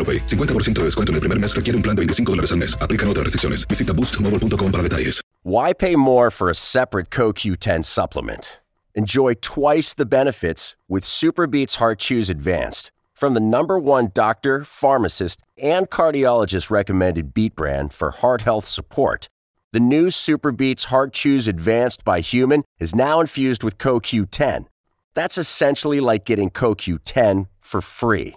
AroPay. 50% de descuento en el primer mes requiere un plan de 25 dólares al mes. Aplican otras restricciones. Visita boostmobile.com para detalles. Why pay more for a separate CoQ10 supplement? Enjoy twice the benefits with Superbeats Heart Chews Advanced from the number one doctor, pharmacist, and cardiologist recommended beat brand for heart health support. The new Superbeats Heart Chews Advanced by Human is now infused with CoQ10. That's essentially like getting CoQ10 for free.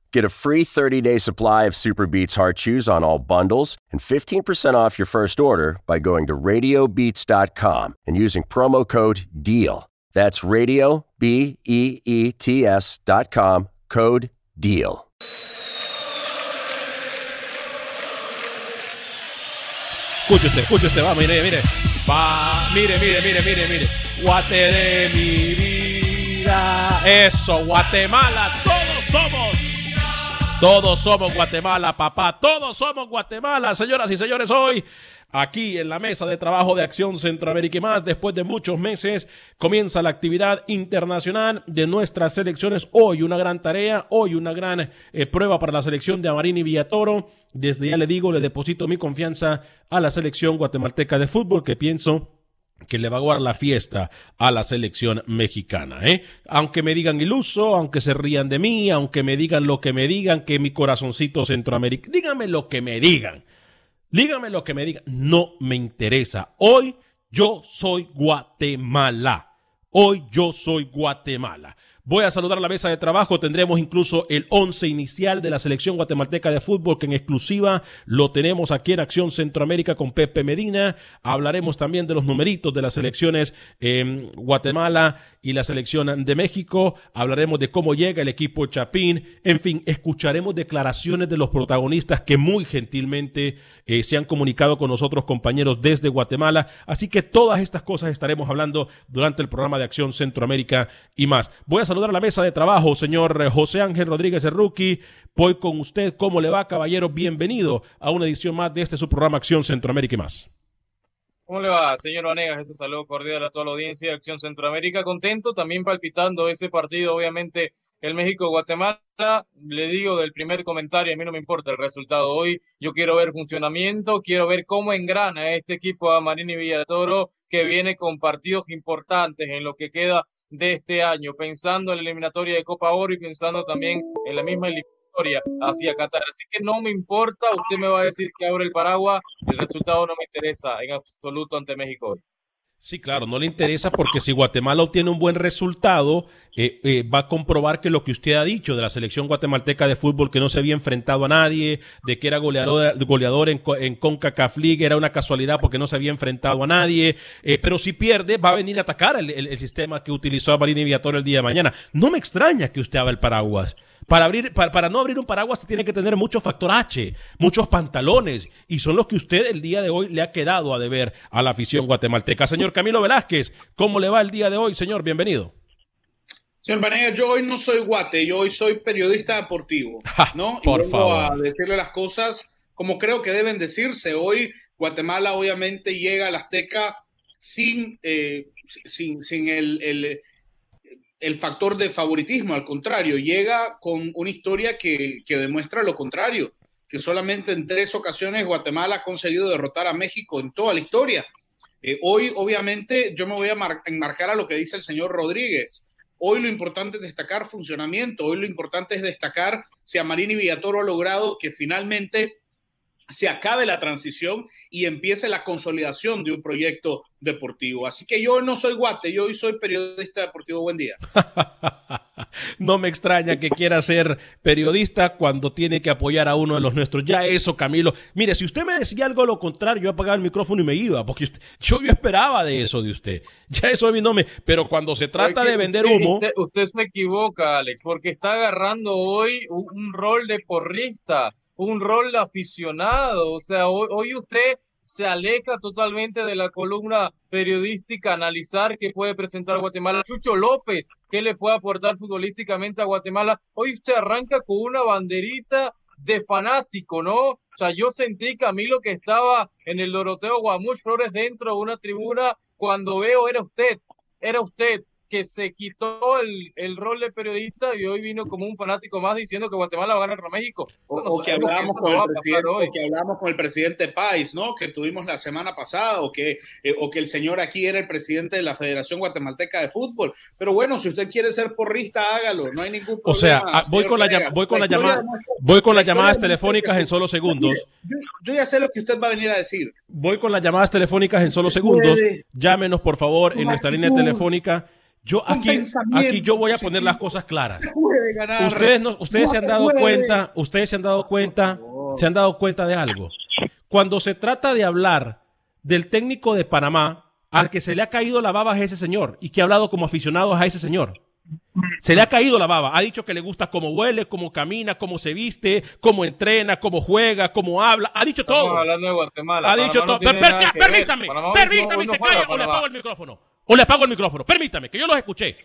get a free 30 day supply of Superbeats Heart Chews on all bundles and 15% off your first order by going to radiobeats.com and using promo code DEAL. That's radio, B E E T S dot com, code DEAL. Escúchese, escúchese, va, mire, mire. Va, mire, mire, mire, mire, mire. Guate de mi vida. Eso, Guatemala, todos somos. Todos somos Guatemala, papá. Todos somos Guatemala, señoras y señores. Hoy, aquí en la mesa de trabajo de Acción Centroamérica y más, después de muchos meses, comienza la actividad internacional de nuestras selecciones. Hoy una gran tarea, hoy una gran eh, prueba para la selección de Amarini Villatoro. Desde ya le digo, le deposito mi confianza a la selección guatemalteca de fútbol que pienso que le va a guardar la fiesta a la selección mexicana, ¿eh? Aunque me digan iluso, aunque se rían de mí, aunque me digan lo que me digan, que mi corazoncito centroamericano, díganme lo que me digan, díganme lo que me digan, no me interesa. Hoy yo soy Guatemala, hoy yo soy Guatemala. Voy a saludar la mesa de trabajo. Tendremos incluso el once inicial de la selección guatemalteca de fútbol, que en exclusiva lo tenemos aquí en Acción Centroamérica con Pepe Medina. Hablaremos también de los numeritos de las selecciones eh, Guatemala y la selección de México. Hablaremos de cómo llega el equipo Chapín. En fin, escucharemos declaraciones de los protagonistas que muy gentilmente eh, se han comunicado con nosotros, compañeros, desde Guatemala. Así que todas estas cosas estaremos hablando durante el programa de Acción Centroamérica y más. Voy a saludar a la mesa de trabajo, señor José Ángel Rodríguez Rookie. Voy con usted. ¿Cómo le va, caballero? Bienvenido a una edición más de este su programa Acción Centroamérica y más. ¿Cómo le va, señor Vanegas? Este saludo cordial a toda la audiencia de Acción Centroamérica. Contento, también palpitando ese partido, obviamente, el México-Guatemala. Le digo del primer comentario, a mí no me importa el resultado hoy. Yo quiero ver funcionamiento, quiero ver cómo engrana este equipo a Marini Villatoro, que viene con partidos importantes en lo que queda de este año, pensando en la eliminatoria de Copa Oro y pensando también en la misma eliminatoria hacia Qatar. Así que no me importa, usted me va a decir que abre el paraguas, el resultado no me interesa en absoluto ante México hoy. Sí, claro, no le interesa porque si Guatemala obtiene un buen resultado, eh, eh, va a comprobar que lo que usted ha dicho de la selección guatemalteca de fútbol, que no se había enfrentado a nadie, de que era goleador, goleador en, en CONCACAF League, era una casualidad porque no se había enfrentado a nadie, eh, pero si pierde, va a venir a atacar el, sistema que utilizó Marini Viatorio el día de mañana. No me extraña que usted abra el paraguas. Para, abrir, para, para, no abrir un paraguas se tiene que tener mucho factor H, muchos pantalones, y son los que usted el día de hoy le ha quedado a deber a la afición guatemalteca. Señor Camilo Velázquez, ¿cómo le va el día de hoy, señor? Bienvenido. Señor Vanega, yo hoy no soy guate, yo hoy soy periodista deportivo, ¿no? por y vengo favor. a decirle las cosas como creo que deben decirse. Hoy Guatemala obviamente llega al Azteca sin, eh, sin, sin el, el, el, factor de favoritismo, al contrario, llega con una historia que, que demuestra lo contrario, que solamente en tres ocasiones Guatemala ha conseguido derrotar a México en toda la historia. Eh, hoy, obviamente, yo me voy a enmarcar a lo que dice el señor Rodríguez. Hoy lo importante es destacar funcionamiento, hoy lo importante es destacar si Amarini Villatoro ha logrado que finalmente se acabe la transición y empiece la consolidación de un proyecto deportivo. Así que yo no soy guate, yo hoy soy periodista deportivo. Buen día. no me extraña que quiera ser periodista cuando tiene que apoyar a uno de los nuestros. Ya eso, Camilo. Mire, si usted me decía algo lo contrario, yo apagaba el micrófono y me iba, porque usted, yo, yo esperaba de eso de usted. Ya eso a mí no me... Pero cuando se trata de vender humo... Usted, usted, se equivoca, Alex, porque está agarrando hoy un, un rol de porrista un rol aficionado. O sea, hoy, hoy, usted se aleja totalmente de la columna periodística, analizar qué puede presentar Guatemala. Chucho López, qué le puede aportar futbolísticamente a Guatemala. Hoy usted arranca con una banderita de fanático, ¿no? O sea, yo sentí, Camilo, que estaba en el Doroteo Guamuch Flores dentro de una tribuna cuando veo era usted, era usted que se quitó el, el, rol de periodista y hoy vino como un fanático más diciendo que Guatemala va a ganar a México. O, o que, hablamos con el presidente, o que hablamos con el presidente Pais, ¿no? Que tuvimos la semana pasada, o que, eh, o que el señor aquí era el presidente de la Federación Guatemalteca de Fútbol. Pero bueno, si usted quiere ser porrista, hágalo, no hay ningún problema. O sea, ah, voy con, la, voy con la, llamada, voy con las llamadas telefónicas en solo segundos. Yo, yo, ya sé lo que usted va a venir a decir. Voy con las llamadas telefónicas en solo segundos. Llámenos, por favor, en nuestra línea telefónica. Yo aquí, aquí yo voy a poner las cosas claras. Ustedes, no, ustedes se han dado cuenta, ustedes se han dado cuenta, se han dado cuenta de algo. Cuando se trata de hablar del técnico de Panamá, al que se le ha caído la baba es ese señor y que ha hablado como aficionado a ese señor. Se le ha caído la baba. Ha dicho que le gusta cómo huele, cómo camina, cómo se viste, cómo entrena, cómo juega, cómo habla. Ha dicho todo. hablando de Guatemala. Ha dicho todo. Per per permítame, permítame, se calla o le apago el micrófono. O le apago el micrófono. Permítame, que yo los escuché.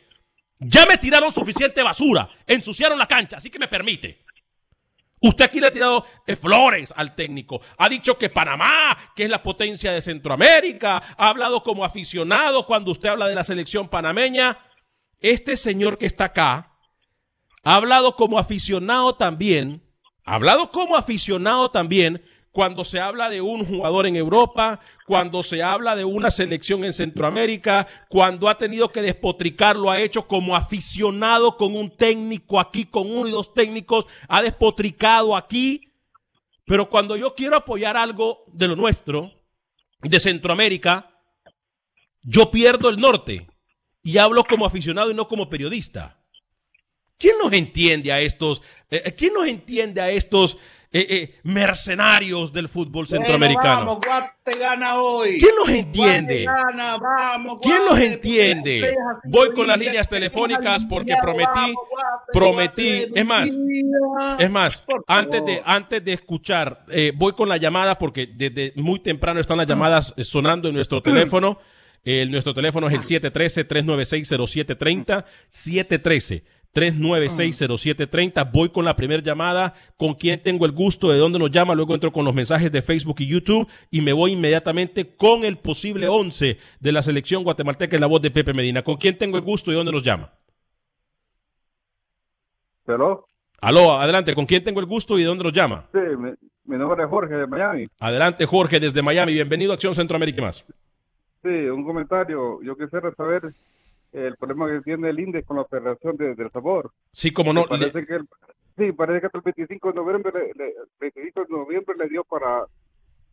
Ya me tiraron suficiente basura. Ensuciaron la cancha, así que me permite. Usted aquí le ha tirado eh, flores al técnico. Ha dicho que Panamá, que es la potencia de Centroamérica. Ha hablado como aficionado cuando usted habla de la selección panameña. Este señor que está acá ha hablado como aficionado también. Ha hablado como aficionado también cuando se habla de un jugador en Europa, cuando se habla de una selección en Centroamérica, cuando ha tenido que despotricar, lo ha hecho como aficionado con un técnico aquí, con uno y dos técnicos, ha despotricado aquí. Pero cuando yo quiero apoyar algo de lo nuestro, de Centroamérica, yo pierdo el norte y hablo como aficionado y no como periodista. ¿Quién nos entiende a estos? Eh, ¿Quién nos entiende a estos eh, eh, mercenarios del fútbol centroamericano. Bueno, vamos, Guate gana hoy. ¿Quién los entiende? Gana, vamos, ¿Quién los entiende? Voy con las líneas telefónicas porque prometí, prometí, es más, es más, antes de, antes de escuchar, eh, voy con la llamada porque desde muy temprano están las llamadas sonando en nuestro teléfono. El, nuestro teléfono es el 713-396-0730, 713. 3960730. Voy con la primera llamada. ¿Con quién tengo el gusto? ¿De dónde nos llama? Luego entro con los mensajes de Facebook y YouTube y me voy inmediatamente con el posible 11 de la selección guatemalteca en la voz de Pepe Medina. ¿Con quién tengo el gusto y de dónde nos llama? ¿Aló? Aló, adelante. ¿Con quién tengo el gusto y de dónde nos llama? Sí, mi, mi nombre es Jorge de Miami. Adelante, Jorge, desde Miami. Bienvenido a Acción Centroamérica y más. Sí, un comentario. Yo quisiera saber el problema que tiene el INDE con la Federación de, del Sabor. Sí, como no. Parece le... que el, sí, parece que hasta el 25 de noviembre le, le, 25 de noviembre le dio para,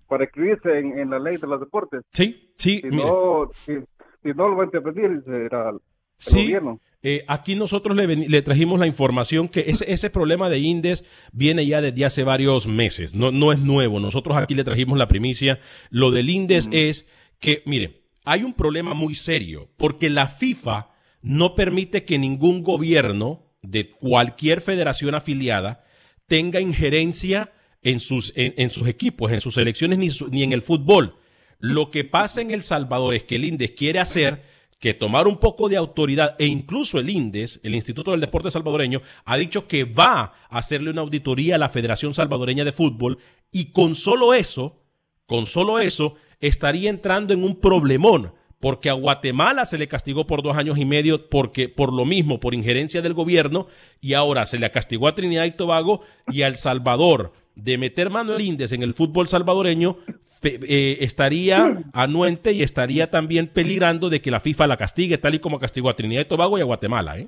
para escribirse en, en la ley de los deportes. Sí, sí. Si, no, si, si, no lo va a intervenir, será el, sí. gobierno. Eh, aquí nosotros le, le, trajimos la información que ese, ese problema de Indes viene ya desde hace varios meses, no, no es nuevo. Nosotros aquí le trajimos la primicia. Lo del Indes mm. es que, mire, hay un problema muy serio, porque la FIFA no permite que ningún gobierno de cualquier federación afiliada tenga injerencia en sus, en, sus equipos, en sus selecciones, ni, ni, en el fútbol. Lo que pasa en El Salvador es que el INDES quiere hacer que tomar un poco de autoridad e incluso el INDES, el Instituto del Deporte Salvadoreño, ha dicho que va a hacerle una auditoría a la Federación Salvadoreña de Fútbol y con solo eso, con solo eso, estaría entrando en un problemón porque a Guatemala se le castigó por dos años y medio porque por lo mismo, por injerencia del gobierno, y ahora se le castigó a Trinidad y Tobago y a El Salvador de meter mano el índice en el fútbol salvadoreño, eh, estaría anuente y estaría también peligrando de que la FIFA la castigue, tal y como castigó a Trinidad y Tobago y a Guatemala. ¿eh?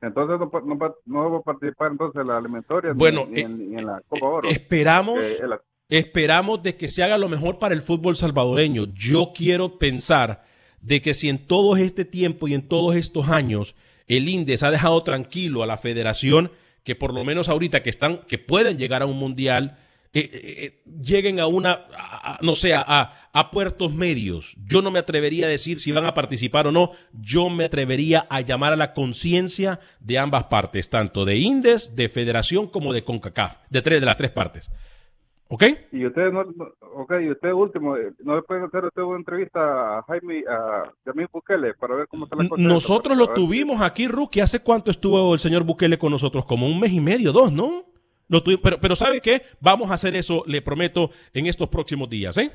Entonces no, va a participar entonces en la alimentaria bueno, ni, en, eh, la Copa Oro. Esperamos, esperamos de que se haga lo mejor para el fútbol salvadoreño. Yo quiero pensar de que si en todo este tiempo y en todos estos años el INDES ha dejado tranquilo a la federación, que por lo menos ahorita que están, que pueden llegar a un mundial, eh, eh, eh, lleguen a una, no sé, a, a, puertos medios. Yo no me atrevería a decir si van a participar o no, yo me atrevería a llamar a la conciencia de ambas partes, tanto de INDES, de Federación como de CONCACAF, de tres de las tres partes. ¿Ok? Y usted, no, ok, y usted último, ¿no le pueden hacer usted una entrevista a Jaime, a Jaime Bukele para ver cómo está la cosa? Nosotros lo tuvimos aquí, Rookie, ¿hace cuánto estuvo el señor Bukele con nosotros? Como un mes y medio, dos, ¿no? pero, pero ¿sabe qué? Vamos a hacer eso, le prometo, en estos próximos días, ¿eh?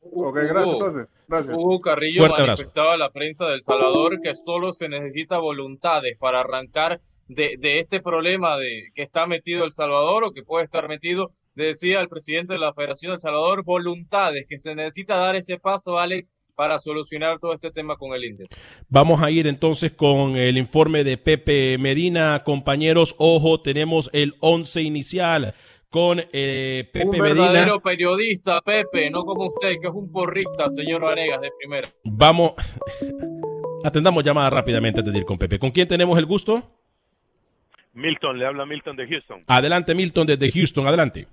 Ok, gracias, gracias. Hugo Carrillo manifestaba a la prensa del Salvador que solo se necesita voluntades para arrancar de, de, este problema de que está metido El Salvador o que puede estar metido, decía el presidente de la Federación de El Salvador, voluntades, que se necesita dar ese paso, Alex, para solucionar todo este tema con el índice. Vamos a ir entonces con el informe de Pepe Medina. Compañeros, ojo, tenemos el 11 inicial con eh, Pepe un verdadero periodista, Pepe, no como usted, que es un porrista, señor Vanegas, de primera. Vamos, atendamos llamada rápidamente antes de ir con Pepe. ¿Con quién tenemos el gusto? Milton, le habla Milton de Houston. Adelante, Milton, desde Houston, adelante.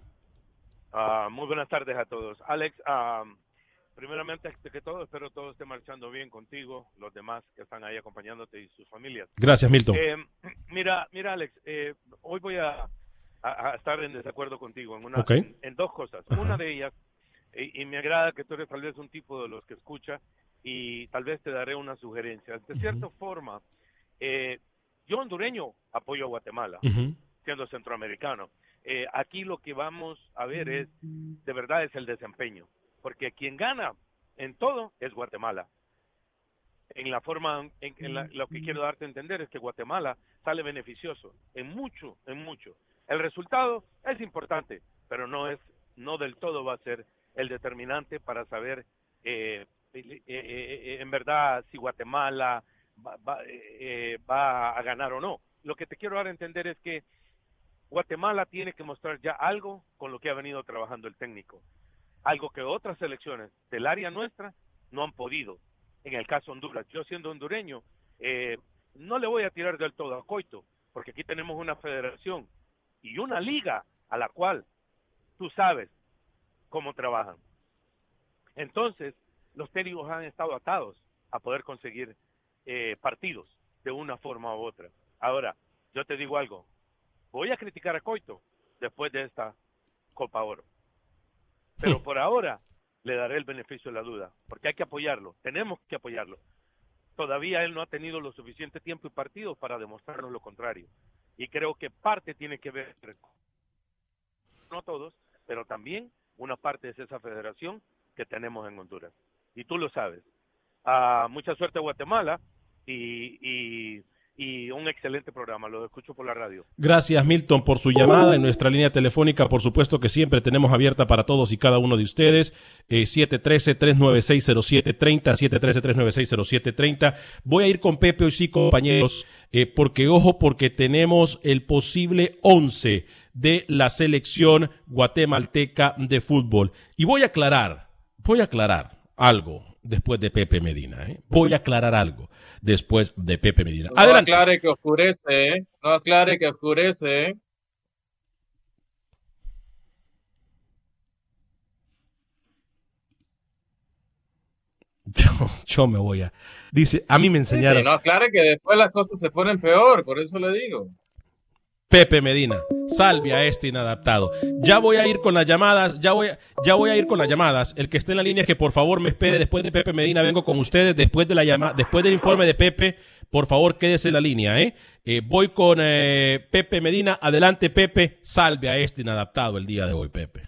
Ah, muy buenas tardes a todos. Alex, uh, primeramente que todo, espero todo esté marchando bien contigo, los demás que están ahí acompañándote y sus familias. Gracias, Milton. Eh, mira, mira, Alex, eh, hoy voy a, estar en desacuerdo contigo en, una, en, dos cosas. Una de ellas, y, me agrada que tú eres tal vez un tipo de los que escucha, y tal vez te daré una sugerencia. De cierta forma, eh, yo hondureño apoyo a Guatemala, siendo centroamericano. Aquí lo que vamos a ver es, de verdad, es el desempeño porque quien gana en todo es Guatemala. En la forma, en, lo que quiero darte a entender es que Guatemala sale beneficioso en mucho, en mucho. El resultado es importante, pero no es, no del todo va a ser el determinante para saber eh, eh, eh, en verdad si Guatemala va, va a ganar o no. Lo que te quiero dar a entender es que Guatemala tiene que mostrar ya algo con lo que ha venido trabajando el técnico algo que otras selecciones del área nuestra no han podido. En el caso Honduras, yo siendo hondureño, eh, no le voy a tirar del todo a Coito, porque aquí tenemos una federación y una liga a la cual tú sabes cómo trabajan. Entonces, los técnicos han estado atados a poder conseguir eh, partidos de una forma u otra. Ahora, yo te digo algo, voy a criticar a Coito después de esta Copa Oro. Pero por ahora le daré el beneficio de la duda, porque hay que apoyarlo, tenemos que apoyarlo. Todavía él no ha tenido lo suficiente tiempo y partido para demostrarnos lo contrario. Y creo que parte tiene que ver, no todos, pero también una parte es esa federación que tenemos en Honduras. Y tú lo sabes. Ah, mucha suerte a Guatemala y y un excelente programa. Lo escucho por la radio. Gracias, Milton, por su llamada. En nuestra línea telefónica, por supuesto que siempre tenemos abierta para todos y cada uno de ustedes. Eh, 713-396-0730, 713-396-0730. Voy a ir con Pepe hoy sí, compañeros, eh, porque ojo, porque tenemos el posible 11 de la selección guatemalteca de fútbol. Y voy a aclarar, voy a aclarar algo después de Pepe Medina. ¿eh? Voy a aclarar algo después de Pepe Medina. No aclare que oscurece, ¿eh? no aclare que oscurece. ¿eh? Yo, me voy a. Dice, a mí me enseñaron. no aclare que después las cosas se ponen peor, por eso le digo. Pepe Medina. Salve a este inadaptado. Ya voy a ir con las llamadas, ya voy, a, ya voy a ir con las llamadas. El que esté en la línea, que por favor me espere después de Pepe Medina, vengo con ustedes después de la llamada, después del informe de Pepe. Por favor, quédese en la línea, ¿eh? eh voy con eh, Pepe Medina. Adelante, Pepe. Salve a este inadaptado el día de hoy, Pepe.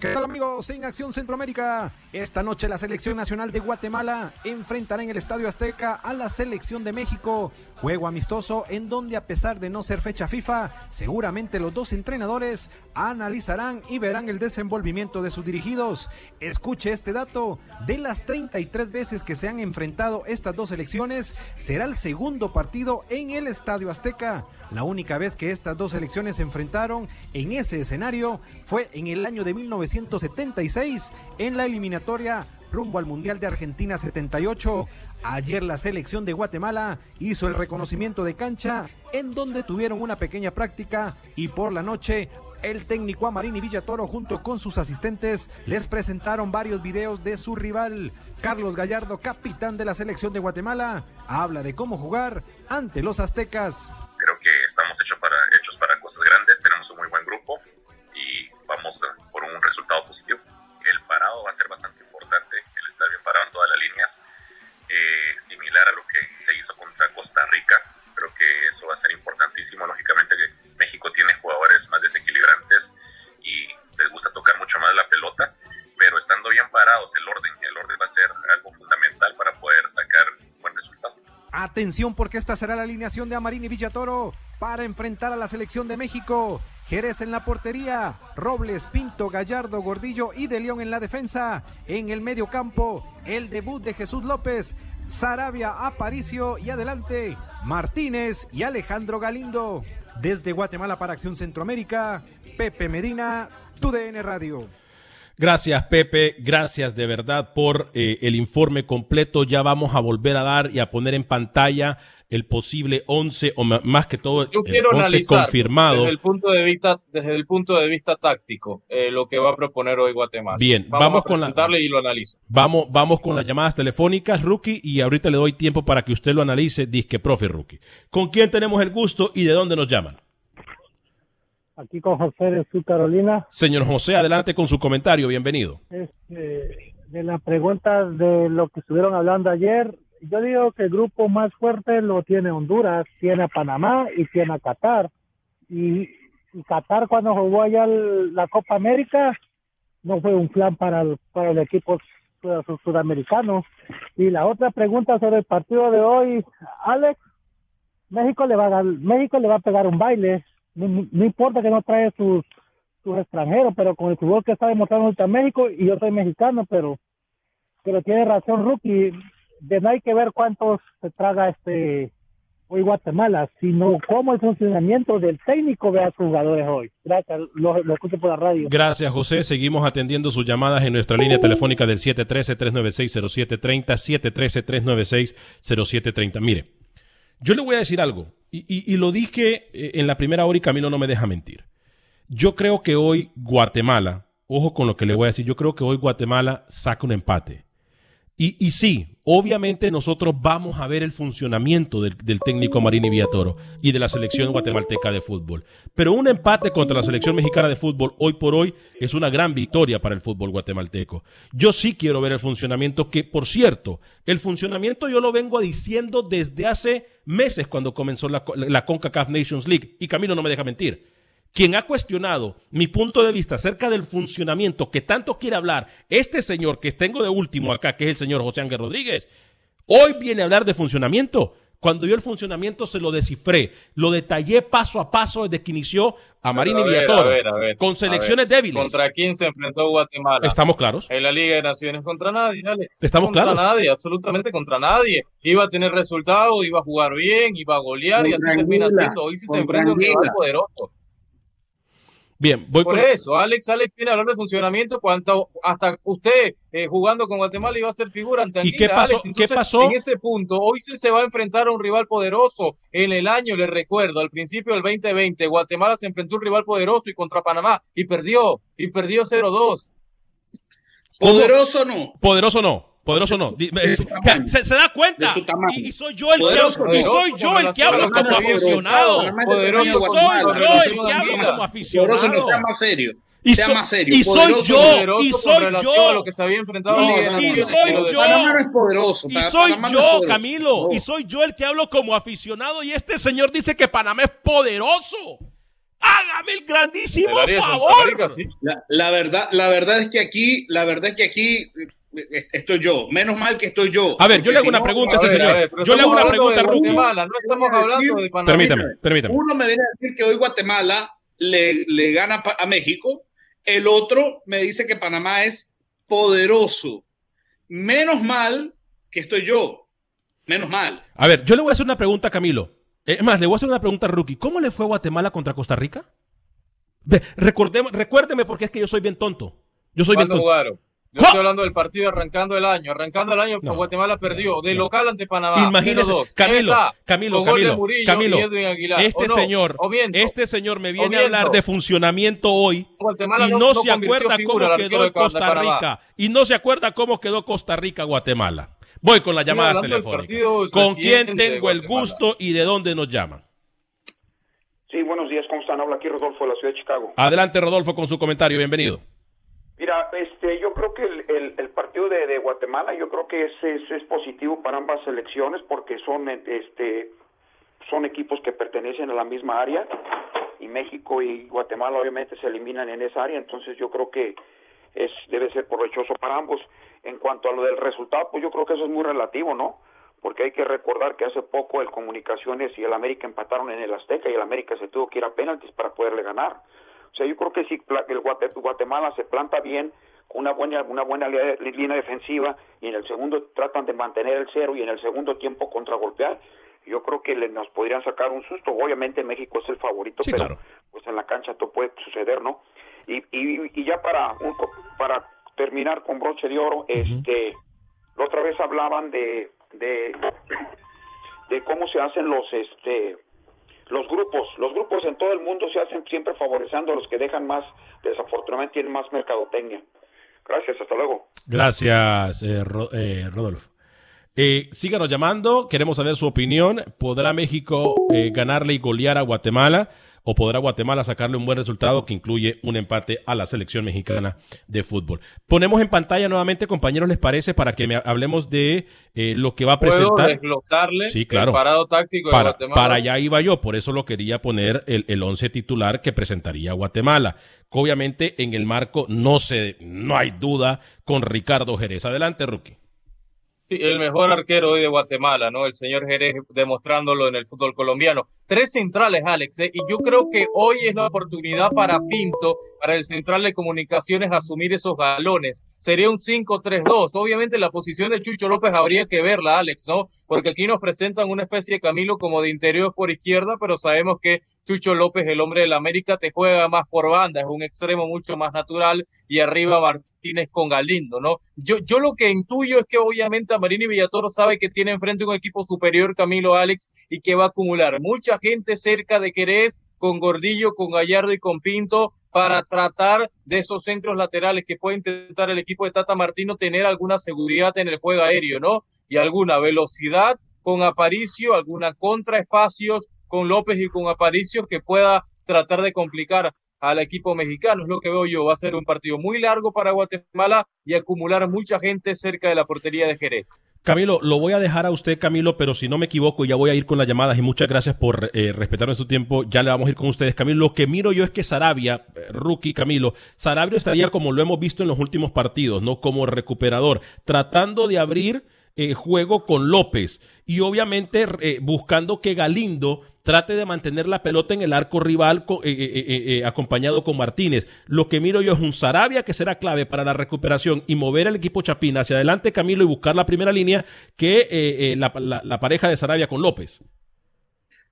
¿Qué tal amigos en Acción Centroamérica? Esta noche la Selección Nacional de Guatemala enfrentará en el Estadio Azteca a la Selección de México. Juego amistoso en donde a pesar de no ser fecha FIFA, seguramente los dos entrenadores analizarán y verán el desenvolvimiento de sus dirigidos. Escuche este dato, de las 33 veces que se han enfrentado estas dos selecciones, será el segundo partido en el Estadio Azteca. La única vez que estas dos selecciones se enfrentaron en ese escenario fue en el año de 1976 en la eliminatoria rumbo al Mundial de Argentina 78. Ayer la selección de Guatemala hizo el reconocimiento de cancha en donde tuvieron una pequeña práctica y por la noche el técnico Amarini Villatoro junto con sus asistentes les presentaron varios videos de su rival. Carlos Gallardo, capitán de la selección de Guatemala, habla de cómo jugar ante los aztecas creo que estamos hechos para, hechos para cosas grandes, tenemos un muy buen grupo y vamos por un resultado positivo. El parado va a ser bastante importante, el estar bien parado en todas las líneas, eh, similar a lo que se hizo contra Costa Rica. Creo que eso va a ser importantísimo. Lógicamente que México tiene jugadores más desequilibrantes y les gusta tocar mucho más la pelota, pero estando bien parados, el orden, el orden va a ser algo fundamental para poder sacar buen resultado. Atención porque esta será la alineación de Amarini Villatoro para enfrentar a la selección de México. Jerez en la portería, Robles, Pinto, Gallardo, Gordillo y De León en la defensa. En el medio campo, el debut de Jesús López, Sarabia, Aparicio y adelante, Martínez y Alejandro Galindo. Desde Guatemala para Acción Centroamérica, Pepe Medina, TUDN Radio. Gracias, Pepe. Gracias de verdad por eh, el informe completo. Ya vamos a volver a dar y a poner en pantalla el posible 11 o más que todo Yo quiero el 11 confirmado. Desde el punto de vista, desde el punto de vista táctico, eh, lo que va a proponer hoy Guatemala. Bien, vamos, con la, y lo analizo. Vamos, vamos con las llamadas telefónicas, Rookie, y ahorita le doy tiempo para que usted lo analice, disque profe Rookie. ¿Con quién tenemos el gusto y de dónde nos llaman? Aquí con José de Sur Carolina. Señor José, adelante con su comentario, bienvenido. Este, de la pregunta de lo que estuvieron hablando ayer, yo digo que el grupo más fuerte lo tiene Honduras, tiene a Panamá y tiene a Qatar. Y, Qatar cuando jugó allá la Copa América no fue un plan para el, para el equipo sudamericano. Y la otra pregunta sobre el partido de hoy, Alex, México le va a México le va a pegar un baile no, importa que no trae sus, sus extranjeros, pero con el fútbol que está demostrando ahorita México, y yo soy mexicano, pero, pero tiene razón Rookie, no hay que ver cuántos se traga este hoy Guatemala, sino cómo el funcionamiento del técnico ve a sus jugadores hoy. Gracias, lo, lo, escucho por la radio. Gracias, José. Seguimos atendiendo sus llamadas en nuestra línea telefónica del 713-396-0730, 713-396-0730. Mire, yo le voy a decir algo, y, lo dije eh, en la primera hora y Camilo no me deja mentir. Yo creo que hoy Guatemala, ojo con lo que le voy a decir, yo creo que hoy Guatemala saca un empate. Y, sí, obviamente nosotros vamos a ver el funcionamiento del, técnico Marini Villatoro y de la selección guatemalteca de fútbol. Pero un empate contra la selección mexicana de fútbol hoy por hoy es una gran victoria para el fútbol guatemalteco. Yo sí quiero ver el funcionamiento que, por cierto, el funcionamiento yo lo vengo diciendo desde hace meses cuando comenzó la, la CONCACAF Nations League. Y Camilo no me deja mentir quien ha cuestionado mi punto de vista acerca del funcionamiento que tanto quiere hablar este señor que tengo de último acá, que es el señor José Ángel Rodríguez, hoy viene a hablar de funcionamiento. Cuando yo el funcionamiento se lo descifré, lo detallé paso a paso desde que inició a Marini Villatoro, con selecciones débiles. ¿Contra quién se enfrentó Guatemala? Estamos claros. En la Liga de Naciones contra nadie, Alex. Estamos contra claros. Contra nadie, absolutamente contra nadie. Iba a tener resultados, iba a jugar bien, iba a golear y así termina siendo. Hoy sí se enfrenta un rival poderoso. Bien, voy Por eso, Alex, Alex tiene hablar de funcionamiento cuanto hasta usted eh, jugando con Guatemala iba a ser figura ante ¿Y qué pasó? ¿Qué pasó? En ese punto, hoy se va a enfrentar a un rival poderoso. En el año, le recuerdo, al principio del 2020, Guatemala se enfrentó a un rival poderoso y contra Panamá y perdió, y perdió 0-2. ¿Poderoso no? Poderoso no. Poderoso no. Se, se, da cuenta. Y, y, soy yo el poderoso, que, y soy yo el que hablo como aficionado. Poderoso, y soy yo el que hablo como aficionado. Poderoso no más serio. Y, sea so, más serio. y soy yo, y soy yo. lo que se había enfrentado y, y soy yo. Panamá no es poderoso. Y soy Panamá yo. Camilo. No. Y soy yo el que hablo como aficionado. Y este señor dice que Panamá es poderoso. Hágame el grandísimo favor. La, la verdad, la verdad es que aquí, la verdad es que aquí eh, estoy yo. Menos mal que estoy yo. A ver, yo le hago una pregunta a este ver, señor. Yo le hago una pregunta a. Guatemala, no estamos hablando de Panamá. Permítame, permítame. Uno me viene a decir que hoy Guatemala le, le gana a México. El otro me dice que Panamá es poderoso. Menos mal que estoy yo. Menos mal. A ver, yo le voy a hacer una pregunta a Camilo. Es más, le voy a hacer una pregunta a Rookie. ¿Cómo le fue a Guatemala contra Costa Rica? Recordemos- recuérdeme porque es que yo soy bien tonto. Yo soy bien ¿Cuándo tonto. jugaron? Yo estoy hablando del partido arrancando el año. Arrancando el año, No. Guatemala perdió de local ante Panamá. Imagínese, 0-2. Camilo, Camilo, Camilo, Murillo Camilo, este señor, este señor me viene a hablar de funcionamiento hoy Guatemala y no- se acuerda cómo quedó Costa. Rica y no se acuerda cómo quedó Costa Rica Guatemala. Voy con las llamadas telefónicas. ¿Con quién tengo el gusto y de dónde nos llaman? Sí, buenos días, ¿cómo están? Habla aquí Rodolfo de la ciudad de Chicago. Adelante, Rodolfo, con su comentario. Bienvenido. Mira, este, yo creo que el, el- partido de, Guatemala, yo creo que es, es, es positivo para ambas selecciones porque son, este, son equipos que pertenecen a la misma área y México y Guatemala obviamente se eliminan en esa área, entonces yo creo que es debe ser provechoso para ambos. En cuanto a lo del resultado, pues yo creo que eso es muy relativo, ¿no? Porque hay que recordar que hace poco el Comunicaciones y el América empataron en el Azteca y el América se tuvo que ir a penaltis para poderle ganar. O sea, yo creo que si el Guate- Guatemala se planta bien, con una buena, una buena línea defensiva, y en el segundo tratan de mantener el cero y en el segundo tiempo contragolpear, yo creo que le, nos podrían sacar un susto. Obviamente México es el favorito, Sí, pero claro. pues en la cancha todo puede suceder, ¿no? Y, y, y ya para, un para terminar con broche de oro, este, la otra vez hablaban de, de, de cómo se hacen los, este, los grupos. Los grupos en todo el mundo se hacen siempre favoreciendo a los que dejan más, desafortunadamente tienen más mercadotecnia. Gracias, hasta luego. Gracias, eh, eh, Rodolfo. Eh, síganos llamando, queremos saber su opinión. ¿Podrá México eh, ganarle y golear a Guatemala? ¿O podrá Guatemala sacarle un buen resultado que incluye un empate a la selección mexicana de fútbol? Ponemos en pantalla nuevamente, compañeros, ¿les parece? Para que me hablemos de eh, lo que va a ¿Puedo presentar. desglosarle Sí, claro. el parado táctico de Para, Guatemala? para allá iba yo, por eso lo quería poner el, el once titular que presentaría Guatemala. Obviamente en el marco no se, no hay duda con Ricardo Jerez. Adelante, Rookie. El mejor arquero hoy de Guatemala, ¿no? El señor Jerez demostrándolo en el fútbol colombiano. Tres centrales, Alex, ¿eh? y yo creo que hoy es la oportunidad para Pinto, para el central de comunicaciones, asumir esos galones. Sería un 5-3-2. Obviamente la posición de Chucho López habría que verla, Alex, ¿no? Porque aquí nos presentan una especie de Camilo como de interior por izquierda, pero sabemos que Chucho López, el hombre del América, te juega más por banda, es un extremo mucho más natural, y arriba Martínez con Galindo, ¿no? Yo, yo lo que intuyo es que obviamente Marini Villatoro sabe que tiene enfrente un equipo superior, Camilo Alex, y que va a acumular mucha gente cerca de Querés, con Gordillo, con Gallardo y con Pinto, para tratar de esos centros laterales que puede intentar el equipo de Tata Martino tener alguna seguridad en el juego aéreo, ¿no? Y alguna velocidad con Aparicio, alguna contraespacios con López y con Aparicio que pueda tratar de complicar al equipo mexicano. Es lo que veo yo. Va a ser un partido muy largo para Guatemala y acumular mucha gente cerca de la portería de Jerez. Camilo, lo voy a dejar a usted, Camilo, pero si no me equivoco, ya voy a ir con las llamadas y muchas gracias por eh, respetar nuestro tiempo. Ya le vamos a ir con ustedes, Camilo. Lo que miro yo es que Sarabia, eh, rookie Camilo, Sarabia estaría como lo hemos visto en los últimos partidos, ¿no? Como recuperador, tratando de abrir juego con López y obviamente eh, buscando que Galindo trate de mantener la pelota en el arco rival eh, eh, acompañado con Martínez. Lo que miro yo es un Sarabia que será clave para la recuperación y mover al equipo Chapina hacia adelante, Camilo, y buscar la primera línea que la, la- pareja de Sarabia con López.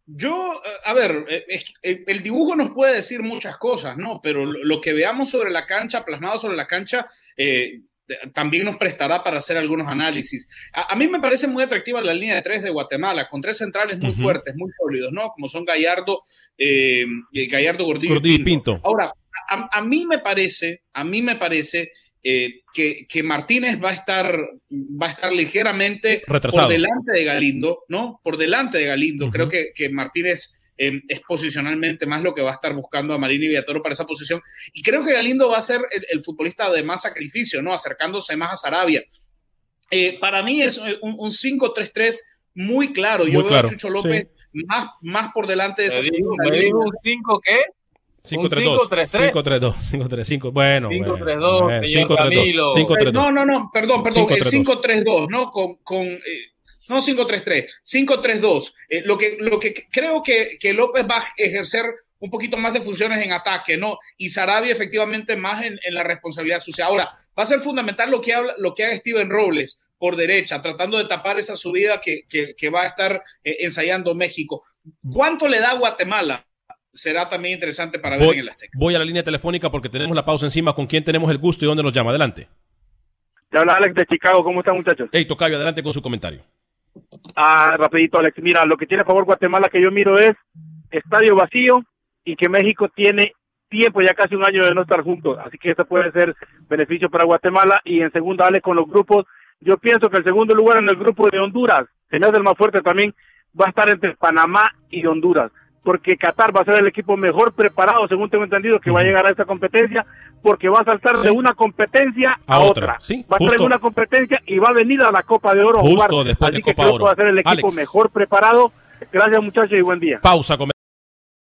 Yo, a ver, el dibujo nos puede decir muchas cosas, ¿no? Pero lo, que veamos sobre la cancha, plasmado sobre la cancha, eh, también nos prestará para hacer algunos análisis. A, a mí me parece muy atractiva la línea de tres de Guatemala, con tres centrales muy fuertes, muy sólidos, ¿no? Como son Gallardo, eh, eh, Gallardo Gordillo, Gordillo y Pinto. Pinto. Ahora, a, a mí me parece, a mí me parece eh, que, que, Martínez va a estar, va a estar ligeramente Retrasado. por delante de Galindo, ¿no? Por delante de Galindo. Creo que, que Martínez eh, es posicionalmente más lo que va a estar buscando a Marini Villatoro para esa posición. Y creo que Galindo va a ser el, el futbolista de más sacrificio, ¿no? Acercándose más a Sarabia. Eh, para mí es un, un 5-3-3 muy claro. Yo Muy veo claro, a Chucho López más, más por delante de esa Me dijo, me un 5 qué? 5-3-2. 5-3-3. 5-3-2. 5-3-5. Bueno. 5-3-2, bueno, señor 5-3-2. Camilo. 5-3-2. Eh, No, no, no, perdón, perdón, el 5-3-2. 5-3-2, ¿no? Con, con eh, no 5-3-3, 5-3-2. Eh, lo, que, lo que creo que, que López va a ejercer un poquito más de funciones en ataque, ¿no? Y Sarabia efectivamente más en, en la responsabilidad sucia. Ahora, va a ser fundamental lo que, habla, lo que haga Steven Robles por derecha, tratando de tapar esa subida que, que, que va a estar eh, ensayando México. ¿Cuánto le da Guatemala? Será también interesante para ver en el Azteca. voy a la línea telefónica porque tenemos la pausa encima. ¿Con quién tenemos el gusto y dónde nos llama? Adelante. Te habla Alex de Chicago, ¿cómo están muchachos? Hey, Tocayo, adelante con su comentario. Ah, rapidito Alex, mira, lo que tiene a favor Guatemala que yo miro es estadio vacío y que México tiene tiempo, ya casi un año de no estar juntos, así que esto puede ser beneficio para Guatemala. Y en segunda Alex con los grupos, yo pienso que el segundo lugar en el grupo de Honduras, se me hace el más fuerte también, va a estar entre Panamá y Honduras, porque Qatar va a ser el equipo mejor preparado, según tengo entendido, que va a llegar a esta competencia, porque va a saltar de una competencia a, A otra, otra. sí, va a estar en justo. una competencia y va a venir a la Copa de Oro a Justo jugar. después de Así que Copa creo Oro. que va a ser el equipo Alex. mejor preparado. Gracias muchachos y buen día. Pausa.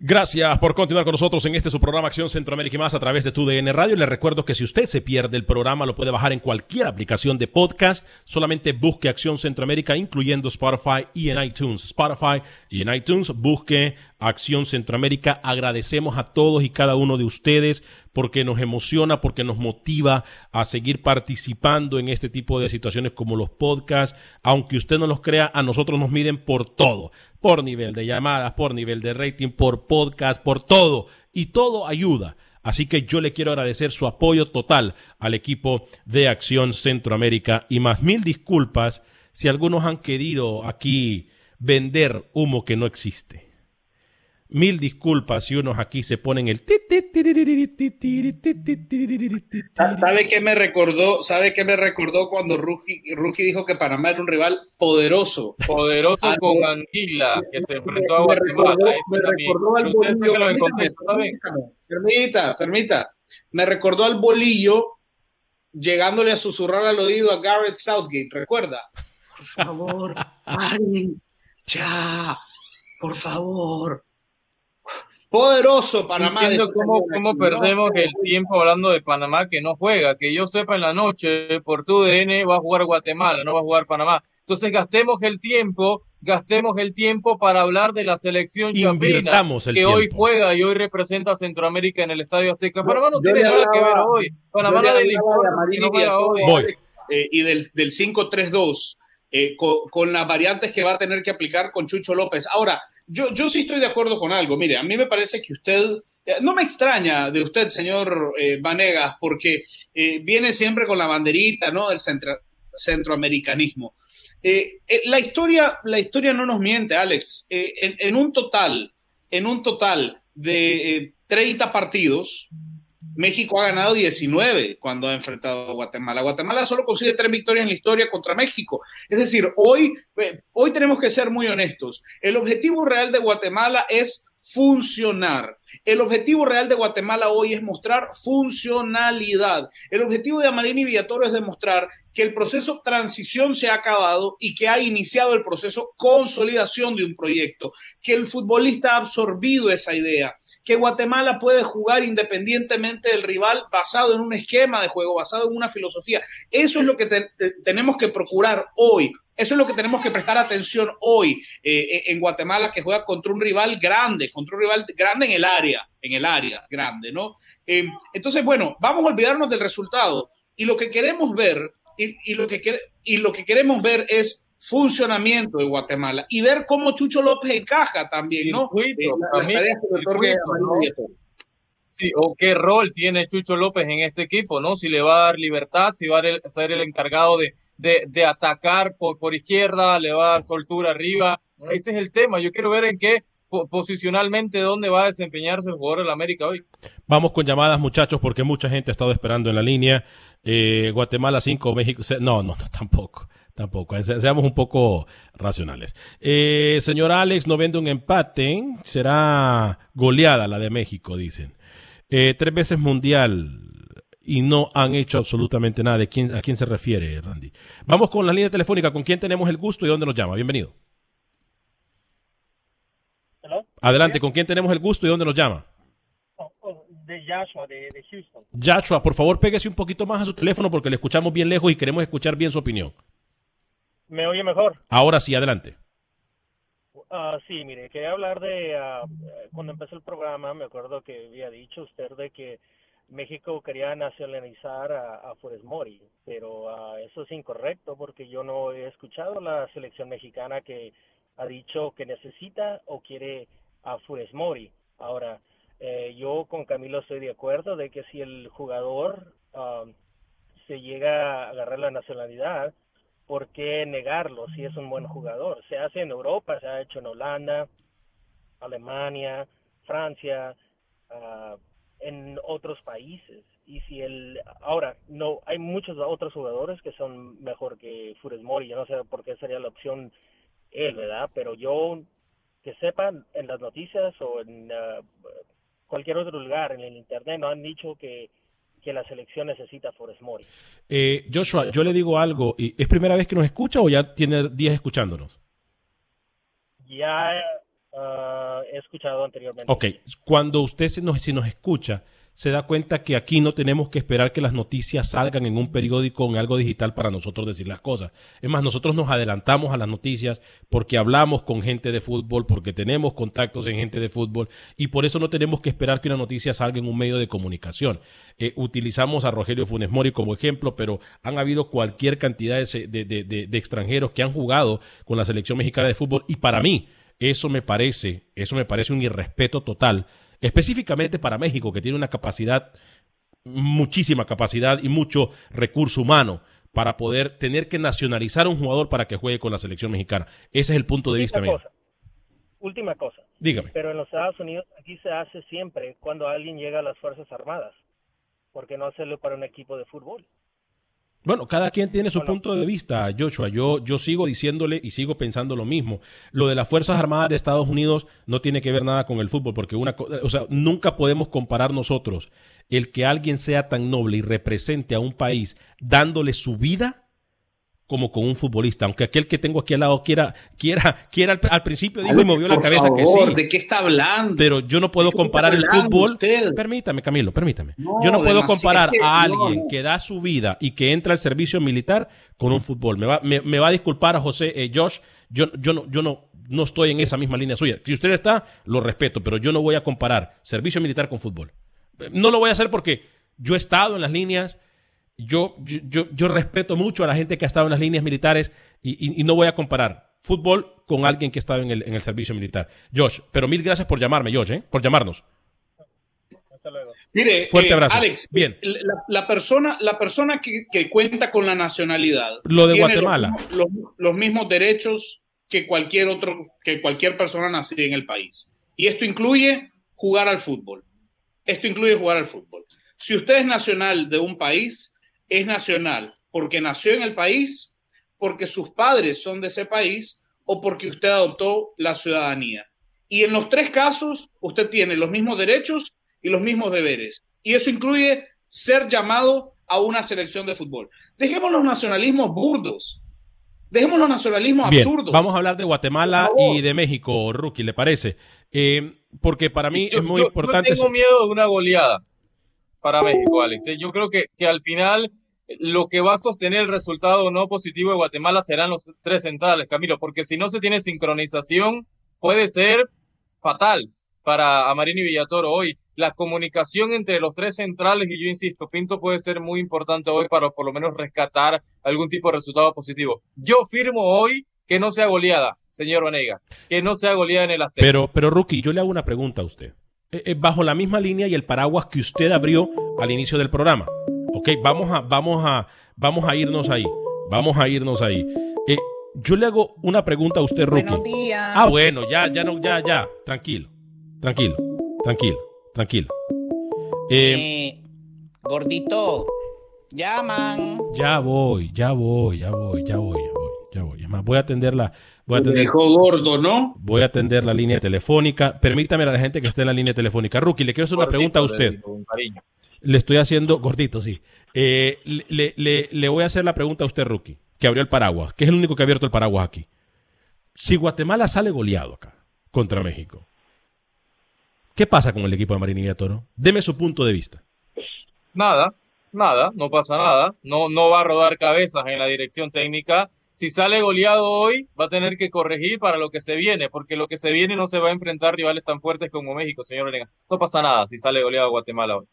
Gracias por continuar con nosotros en este su programa Acción Centroamérica y más a través de tu DN Radio. Le recuerdo que si usted se pierde el programa lo puede bajar en cualquier aplicación de podcast. Solamente busque Acción Centroamérica incluyendo Spotify y en iTunes. Spotify y en iTunes busque Acción Centroamérica. Agradecemos a todos y cada uno de ustedes porque nos emociona, porque nos motiva a seguir participando en este tipo de situaciones como los podcasts. Aunque usted no los crea, a nosotros nos miden por todo, por nivel de llamadas, por nivel de rating, por podcast, por todo. Y todo ayuda. Así que yo le quiero agradecer su apoyo total al equipo de Acción Centroamérica y más mil disculpas si algunos han querido aquí vender humo que no existe. Mil disculpas si unos aquí se ponen el... ¿Sabe qué me recordó? ¿Sabe qué me recordó cuando Rookie, Rookie dijo que Panamá era un rival poderoso? Poderoso Ah, con. Anguila, que se Me- enfrentó a me Guatemala. recordó- me recordó al bolillo. Permita, permita. Me recordó al bolillo llegándole a susurrar al oído a Garrett Southgate, ¿recuerda? Por favor, paren, ya, por favor. Poderoso Panamá. Entiendo cómo, cómo perdemos el tiempo hablando de Panamá que no juega. Que yo sepa en la noche por tu DN va a jugar Guatemala, no va a jugar Panamá. Entonces gastemos el tiempo, gastemos el tiempo para hablar de la selección el que hoy tiempo. juega y hoy representa a Centroamérica en el Estadio Azteca. Panamá no Yo tiene nada que ver hoy. Panamá hablaba de hoy. Eh, y del, del 5-3-2, eh, con, con las variantes que va a tener que aplicar con Chucho López. Ahora, yo, yo sí estoy de acuerdo con algo. Mire, a mí me parece que usted, eh, no me extraña de usted, señor eh, Vanegas, porque eh, viene siempre con la banderita ¿no? del centra- centroamericanismo. La, historia, la historia no nos miente, Alex. En, un total, en un total de eh, 30 partidos, México ha ganado 19 cuando ha enfrentado a Guatemala. Guatemala solo consigue tres victorias en la historia contra México. Es decir, hoy, eh, hoy tenemos que ser muy honestos. El objetivo real de Guatemala es funcionar. El objetivo real de Guatemala hoy es mostrar funcionalidad. El objetivo de Amarini Villatoro es demostrar que el proceso transición se ha acabado y que ha iniciado el proceso consolidación de un proyecto, que el futbolista ha absorbido esa idea, que Guatemala puede jugar independientemente del rival basado en un esquema de juego, basado en una filosofía. Eso es lo que tenemos que procurar hoy. Eso es lo que tenemos que prestar atención hoy eh, eh, en Guatemala, que juega contra un rival grande, contra un rival grande en el área, en el área grande, ¿no? Eh, entonces, bueno, vamos a olvidarnos del resultado y lo que queremos ver y, lo que y lo que queremos ver es funcionamiento de Guatemala y ver cómo Chucho López encaja también, ¿no? Sí, o qué rol tiene Chucho López en este equipo, ¿no? Si le va a dar libertad, si va a ser el encargado de, de, atacar por, por izquierda, le va a dar soltura arriba. Ese es el tema. Yo quiero ver en qué posicionalmente dónde va a desempeñarse el jugador la América hoy. Vamos con llamadas, muchachos, porque mucha gente ha estado esperando en la línea. Eh, Guatemala 5, México. No, no, no, tampoco. Tampoco, seamos un poco racionales. Eh, señor Alex, no vende un empate, será goleada la de México, dicen. Eh, tres veces mundial y no han hecho absolutamente nada. ¿De quién, ¿A quién se refiere, Randy? Vamos con la línea telefónica. ¿Con quién tenemos el gusto y dónde nos llama? Bienvenido. Adelante, ¿con quién tenemos el gusto y dónde nos llama? Oh, oh, de Joshua, de, Houston. Joshua, por favor, péguese un poquito más a su teléfono porque le escuchamos bien lejos y queremos escuchar bien su opinión. ¿Me oye mejor? Ahora sí, adelante. Uh, sí, mire, quería hablar de ah, cuando empezó el programa, me acuerdo que había dicho usted de que México quería nacionalizar a, a Funes Mori, pero ah, eso es incorrecto porque yo no he escuchado la selección mexicana que ha dicho que necesita o quiere a Funes Mori. Ahora, eh, yo con Camilo estoy de acuerdo de que si el jugador se llega a agarrar la nacionalidad, ¿por qué negarlo si es un buen jugador? Se hace en Europa, se ha hecho en Holanda, Alemania, Francia, uh, en otros países. Y si el ahora no hay muchos otros jugadores que son mejor que Funes Mori, yo no sé por qué sería la opción él, ¿verdad? Pero yo que sepan en las noticias o en uh, cualquier otro lugar en el internet no han dicho que que la selección necesita Forest Mori. Eh, Joshua, yo le digo algo, ¿es primera vez que nos escucha o ya tiene días escuchándonos? Ya uh, he escuchado anteriormente. Ok, cuando usted se nos, si nos escucha, se da cuenta que aquí no tenemos que esperar que las noticias salgan en un periódico o en algo digital para nosotros decir las cosas. Es más, nosotros nos adelantamos a las noticias porque hablamos con gente de fútbol, porque tenemos contactos en gente de fútbol y por eso no tenemos que esperar que una noticia salga en un medio de comunicación. Eh, utilizamos a Rogelio Funes Mori como ejemplo, pero han habido cualquier cantidad de, de extranjeros que han jugado con la selección mexicana de fútbol y para mí eso me parece, eso me parece un irrespeto total específicamente para México, que tiene una capacidad, muchísima capacidad y mucho recurso humano para poder tener que nacionalizar a un jugador para que juegue con la selección mexicana. Ese es el punto de vista mío. Última cosa. Dígame. Pero en los Estados Unidos aquí se hace siempre cuando alguien llega a las Fuerzas Armadas. ¿Por qué no hacerlo para un equipo de fútbol? Bueno, cada quien tiene su punto de vista, Joshua. Yo, yo sigo diciéndole y sigo pensando lo mismo. Lo de las Fuerzas Armadas de Estados Unidos no tiene que ver nada con el fútbol, porque una, o sea, nunca podemos comparar nosotros el que alguien sea tan noble y represente a un país dándole su vida como con un futbolista, aunque aquel que tengo aquí al lado quiera, quiera, quiera al, principio dijo y movió la cabeza que sí. ¿De qué está hablando? Pero yo no puedo comparar el fútbol. Permítame, Camilo, permítame. yo no puedo comparar a alguien que da su vida y que entra al servicio militar con un fútbol. Me va, me, va a disculpar a José, eh, Josh, yo, yo no, yo no, no estoy en esa misma línea suya. Si usted está, lo respeto, pero yo no voy a comparar servicio militar con fútbol. No lo voy a hacer porque yo he estado en las líneas, yo, yo, yo respeto mucho a la gente que ha estado en las líneas militares y, no voy a comparar fútbol con alguien que ha estado en el, en el servicio militar. Josh, pero mil gracias por llamarme, Josh, ¿eh? por llamarnos. Hasta luego. Mire, Fuerte eh, abrazo. Alex, Bien. La, persona, la persona que, que, cuenta con la nacionalidad. Lo de Guatemala. Los, los, mismos derechos que cualquier otro, que cualquier persona nacida en el país. Y esto incluye jugar al fútbol. Esto incluye jugar al fútbol. Si usted es nacional de un país, es nacional porque nació en el país, porque sus padres son de ese país o porque usted adoptó la ciudadanía. Y en los tres casos, usted tiene los mismos derechos y los mismos deberes. Y eso incluye ser llamado a una selección de fútbol. Dejemos los nacionalismos burdos. Dejemos los nacionalismos Bien, absurdos. Vamos a hablar de Guatemala y de México, Rookie, ¿le parece? Eh, porque para mí Yo- es muy yo- importante. Yo tengo miedo de una goleada para México, Alex. ¿eh? Yo creo que, que al final lo que va a sostener el resultado no positivo de Guatemala serán los tres centrales, Camilo, porque si no se tiene sincronización, puede ser fatal para Amarini Villatoro hoy. La comunicación entre los tres centrales, y yo insisto, Pinto puede ser muy importante hoy para por lo menos rescatar algún tipo de resultado positivo. Yo firmo hoy que no sea goleada, señor Vanegas, que no sea goleada en el Azteca. Pero, pero Rookie, yo le hago una pregunta a usted. Eh, eh, bajo la misma línea y el paraguas que usted abrió al inicio del programa. Ok, vamos a, vamos a, vamos a irnos ahí. Vamos a irnos ahí. Eh, yo le hago una pregunta a usted, Rookie. Buenos días. Ah, bueno, ya, ya no, ya, ya. Tranquilo. Tranquilo. Tranquilo. Tranquilo. Eh, Eh, gordito, llaman. ya voy, ya voy, ya voy, ya voy, ya voy, ya voy. Voy a atender la, voy a Me atender, dejó gordo, ¿no? voy a atender la línea telefónica. Permítame a la gente que esté en la línea telefónica. Rookie, le quiero hacer una pregunta a usted. Le estoy haciendo, gordito, sí. Eh, le, voy a hacer la pregunta a usted, Rookie, que abrió el paraguas, que es el único que ha abierto el paraguas aquí. Si Guatemala sale goleado acá contra México, ¿qué pasa con el equipo de Marinilla Toro? Deme su punto de vista. Nada, nada, no pasa nada. No, no va a rodar cabezas en la dirección técnica. Si sale goleado hoy, va a tener que corregir para lo que se viene, porque lo que se viene no se va a enfrentar rivales tan fuertes como México, señor Orega. No pasa nada si sale goleado Guatemala hoy.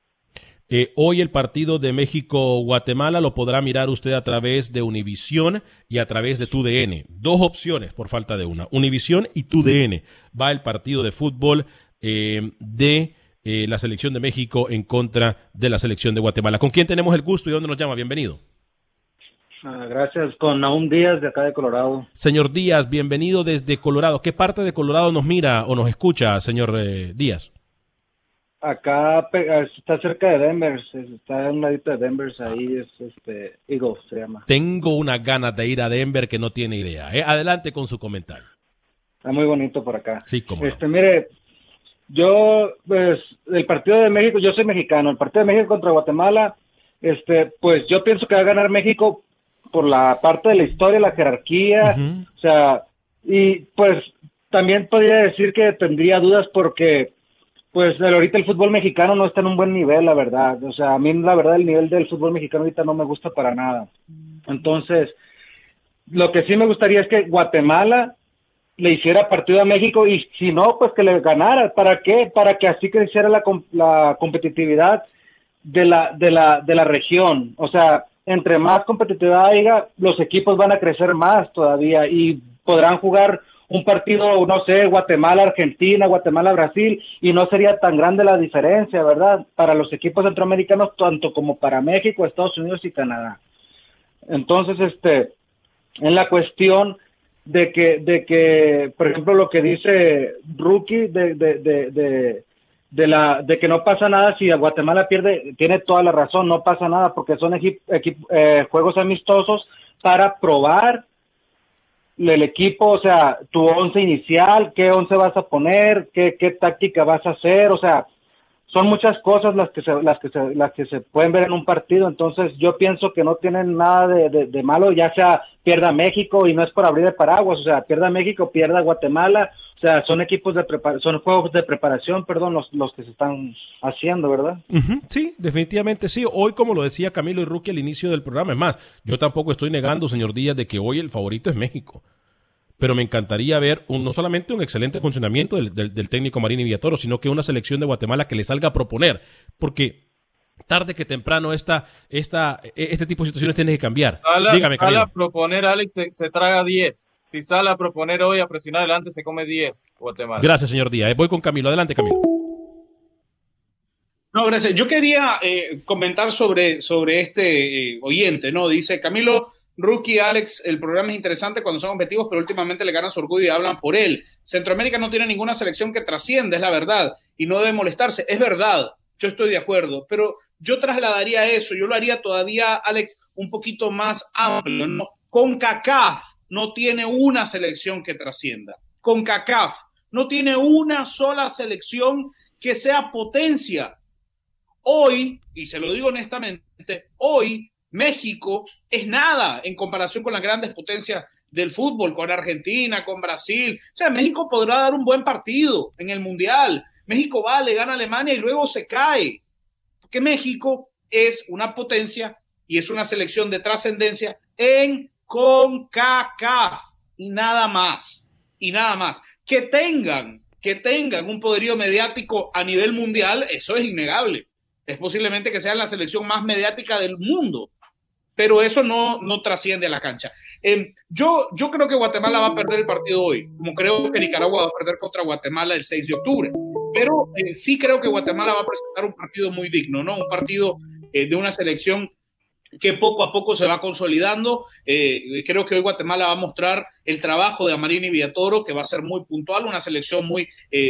Eh, hoy el partido de México-Guatemala lo podrá mirar usted a través de Univisión y a través de TUDN. Dos opciones por falta de una. Univisión y TUDN. Va el partido de fútbol eh, de eh, la selección de México en contra de la selección de Guatemala. ¿Con quién tenemos el gusto y dónde nos llama? Bienvenido. Ah, gracias, con Naum Díaz de acá de Colorado. Señor Díaz, bienvenido desde Colorado. ¿Qué parte de Colorado nos mira o nos escucha, señor Díaz? Acá está cerca de Denver, es- está en un ladito de Denver, ahí es este Eagles se llama. Tengo unas ganas de ir a Denver que no tiene idea. ¿eh? Adelante con su comentario. Está muy bonito por acá. Sí, como no. Este, mire, yo, pues, el partido de México, yo soy mexicano, el partido de México contra Guatemala, este, pues yo pienso que va a ganar México por la parte de la historia, la jerarquía, o sea, y pues también podría decir que tendría dudas porque, pues, ahorita el fútbol mexicano no está en un buen nivel, la verdad, o sea, a mí la verdad el nivel del fútbol mexicano ahorita no me gusta para nada. Entonces, lo que sí me gustaría es que Guatemala le hiciera partido a México y si no, pues que le ganara. ¿Para qué? Para que así creciera la, la competitividad de la, de, la, de la región. O sea, entre más competitividad haya, los equipos van a crecer más todavía y podrán jugar un partido, no sé, Guatemala-Argentina, Guatemala-Brasil, y no sería tan grande la diferencia, ¿verdad? Para los equipos centroamericanos, tanto como para México, Estados Unidos y Canadá. Entonces, este, en la cuestión de que, de que, por ejemplo, lo que dice Rookie de, de, de, de, de la, de que no pasa nada si Guatemala pierde, tiene toda la razón, no pasa nada porque son equi- equi- eh, juegos amistosos para probar el equipo, o sea, tu once inicial, qué once vas a poner, qué, qué táctica vas a hacer, o sea, son muchas cosas las que se, las que se, las que se pueden ver en un partido, entonces yo pienso que no tienen nada de, de- de malo, ya sea pierda México y no es por abrir el paraguas, o sea, pierda México, pierda Guatemala, o sea, son equipos de preparación, son juegos de preparación, perdón, los, los que se están haciendo, ¿verdad? Sí, definitivamente sí. Hoy, como lo decía Camilo y Rookie al inicio del programa, es más, yo tampoco estoy negando, señor Díaz, de que hoy el favorito es México. Pero me encantaría ver un- no solamente un excelente funcionamiento del, del- del técnico Marín y Villatoro, sino que una selección de Guatemala que le salga a proponer. Porque tarde que temprano esta, esta, e- este tipo de situaciones tiene que cambiar. Sala, Dígame, Camilo. a proponer, Alex, se, se traga 10. Si sale a proponer hoy a presionar adelante, se come 10 Guatemala. Gracias, señor Díaz. Eh, Voy con Camilo. Adelante, Camilo. No, gracias. Yo quería eh, comentar sobre, sobre este eh, oyente, ¿no? Dice Camilo, Rookie, Alex, el programa es interesante cuando son objetivos, pero últimamente le ganan su orgullo y hablan por él. Centroamérica no tiene ninguna selección que trascienda, es la verdad, y no debe molestarse. Es verdad, yo estoy de acuerdo, pero yo trasladaría eso, yo lo haría todavía, Alex, un poquito más amplio, ¿no? Con CACAF no tiene una selección que trascienda. Con CACAF no tiene una sola selección que sea potencia. Hoy, y se lo digo honestamente, hoy México es nada en comparación con las grandes potencias del fútbol, con Argentina, con Brasil. O sea, México podrá dar un buen partido en el Mundial. México va, le gana a Alemania y luego se cae. Porque México es una potencia y es una selección de trascendencia en CONCACAF y nada más. Y nada más. Que tengan, que tengan un poderío mediático a nivel mundial, eso es innegable. Es posiblemente que sea la selección más mediática del mundo pero eso no, no trasciende a la cancha. Em, yo, yo creo que Guatemala va a perder el partido hoy, como creo que Nicaragua va a perder contra Guatemala el 6 de octubre, pero eh, sí creo que Guatemala va a presentar un partido muy digno, ¿no? Un partido eh, de una selección que poco a poco se va consolidando. Eh, creo que hoy Guatemala va a mostrar el trabajo de Amarini Villatoro, que va a ser muy puntual, una selección muy,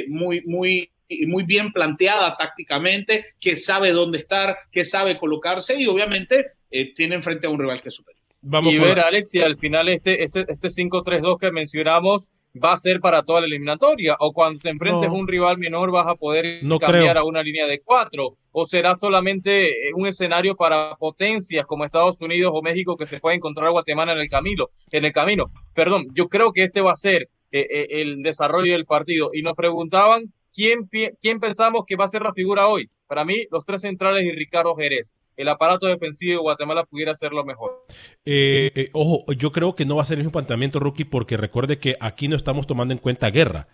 muy, muy muy bien planteada tácticamente, que sabe dónde estar, que sabe colocarse y obviamente eh, tienen frente a un rival que es superior. Vamos y ver, Alex, si al final este, este, este 5-3-2 que mencionamos va a ser para toda la eliminatoria o cuando te enfrentes a un rival menor vas a poder cambiar a una línea de cuatro o será solamente eh, un escenario para potencias como Estados Unidos o México que se puede encontrar Guatemala en el camino en el camino. Perdón yo creo que este va a ser eh, el desarrollo del partido. Y nos preguntaban quién quién pensamos que va a ser la figura hoy para mí los tres centrales y Ricardo Jerez el aparato defensivo de Guatemala pudiera lo mejor. Eh, eh, ojo, yo creo que no va a ser el mismo planteamiento, Rookie, porque recuerde que aquí no estamos tomando en cuenta guerra.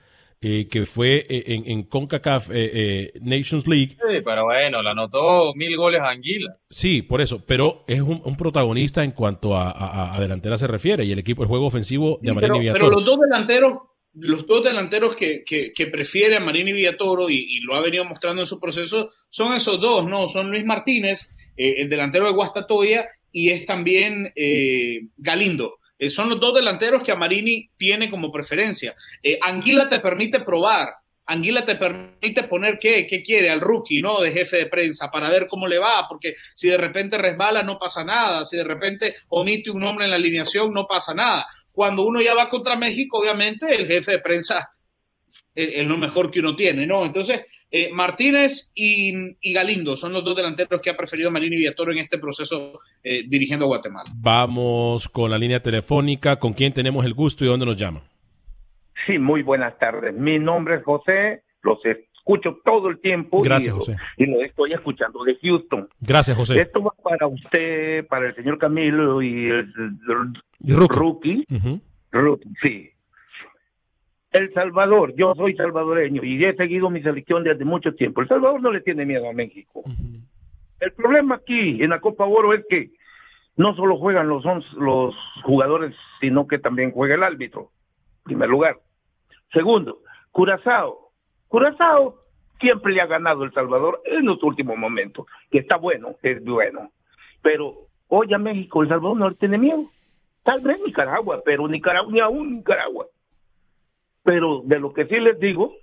Eh, que fue en, en CONCACAF Nations League. Sí, pero bueno, la anotó mil goles a Anguila. Sí, por eso, pero es un, protagonista en cuanto a, delantera se refiere y el equipo, el juego ofensivo de Amarini Villatoro. Pero los dos delanteros, los dos delanteros que, que, prefiere a Marini Villatoro y, lo ha venido mostrando en su proceso son esos dos, ¿no? Son Luis Martínez eh, el delantero de Guastatoya, y es también eh, Galindo. Eh, son los dos delanteros que Amarini tiene como preferencia. Anguila te permite probar, Anguila te permite poner qué, qué quiere al rookie, ¿no? De jefe de prensa para ver cómo le va, porque si de repente resbala no pasa nada, si de repente omite un nombre en la alineación no pasa nada. Cuando uno ya va contra México, obviamente el jefe de prensa es, lo mejor que uno tiene, ¿no? Entonces, eh, Martínez y, Galindo son los dos delanteros que ha preferido Marini Villatoro en este proceso eh, dirigiendo a Guatemala. Vamos con la línea telefónica. ¿Con quién tenemos el gusto y dónde nos llama? Sí, muy buenas tardes. Mi nombre es José. Los escucho todo el tiempo. Gracias, y, José. Y lo estoy escuchando de Houston. Gracias, José. Esto va para usted, para el señor Camilo y el, rookie. Rookie, sí. El Salvador, yo soy salvadoreño y he seguido mi selección desde mucho tiempo. El Salvador no le tiene miedo a México. El problema aquí en la Copa Oro es que no solo juegan los, los jugadores, sino que también juega el árbitro, en primer lugar. Segundo, Curazao. Curazao siempre le ha ganado El Salvador en los últimos momentos, que está bueno, es bueno. Pero hoy a México, El Salvador no le tiene miedo. Tal vez Nicaragua, pero Nicaragua, ni aún Nicaragua. Pero de lo que sí les digo,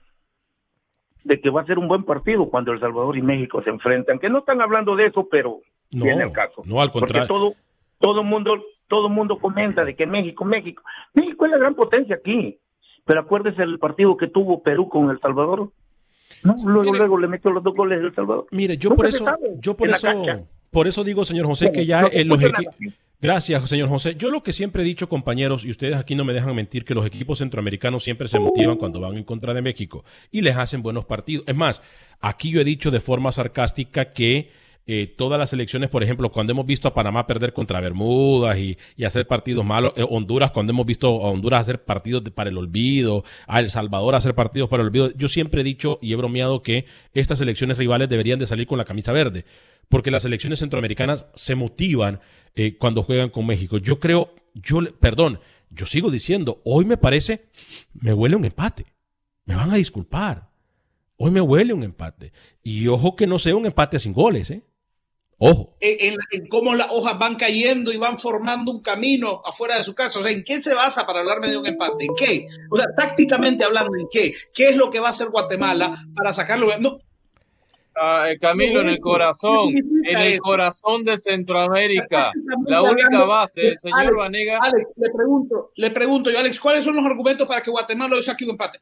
de que va a ser un buen partido cuando El Salvador y México se enfrentan, que no están hablando de eso, pero no, viene el caso. No, al contrario. Porque todo, todo mundo, todo mundo comenta de que México, México, México es la gran potencia aquí. Pero acuérdese el partido que tuvo Perú con El Salvador. No, luego, luego le metió los dos goles El Salvador. Mire, yo por eso, yo por eso, por eso digo, señor José, que ya en los equipos Gracias, señor José. Yo lo que siempre he dicho, compañeros, y ustedes aquí no me dejan mentir, que los equipos centroamericanos siempre se motivan cuando van en contra de México y les hacen buenos partidos. Es más, aquí yo he dicho de forma sarcástica que eh, todas las elecciones, por ejemplo, cuando hemos visto a Panamá perder contra Bermudas y, hacer partidos malos, eh, Honduras, cuando hemos visto a Honduras hacer partidos para el olvido, a El Salvador hacer partidos para el olvido, yo siempre he dicho y he bromeado que estas elecciones rivales deberían de salir con la camisa verde porque las elecciones centroamericanas se motivan eh, cuando juegan con México. Yo creo, yo, perdón, yo sigo diciendo, hoy me parece, me huele un empate. Me van a disculpar. Hoy me huele un empate. Y ojo que no sea un empate sin goles, ¿eh? Ojo. En, cómo las hojas van cayendo y van formando un camino afuera de su casa. O sea, ¿en qué se basa para hablarme de un empate? ¿En qué? O sea, tácticamente hablando, ¿en qué? ¿Qué es lo que va a hacer Guatemala para sacarlo? No, Ah, eh, Camilo, en el corazón, en el corazón de Centroamérica, la única base, el señor Vanega. Alex, le pregunto, le pregunto yo, Alex, ¿cuáles son los argumentos para que Guatemala saque un empate?